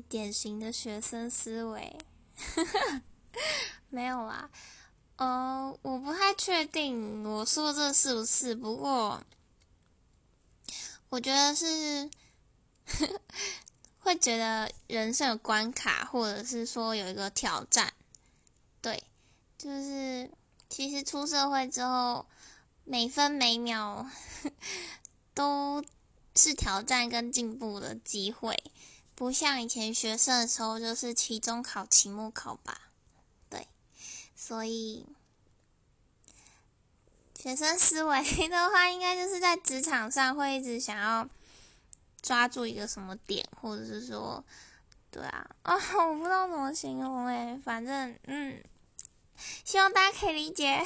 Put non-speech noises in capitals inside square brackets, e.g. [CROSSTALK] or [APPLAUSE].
典型的学生思维，[LAUGHS] 没有啦。呃，我不太确定我说这是不是，不过我觉得是 [LAUGHS] 会觉得人生有关卡，或者是说有一个挑战。对，就是其实出社会之后，每分每秒 [LAUGHS] 都是挑战跟进步的机会，不像以前学生的时候，就是期中考、期末考吧。对所以，学生思维的话，应该就是在职场上会一直想要抓住一个什么点，或者是说，对啊，啊，我不知道怎么形容诶，反正，嗯，希望大家可以理解。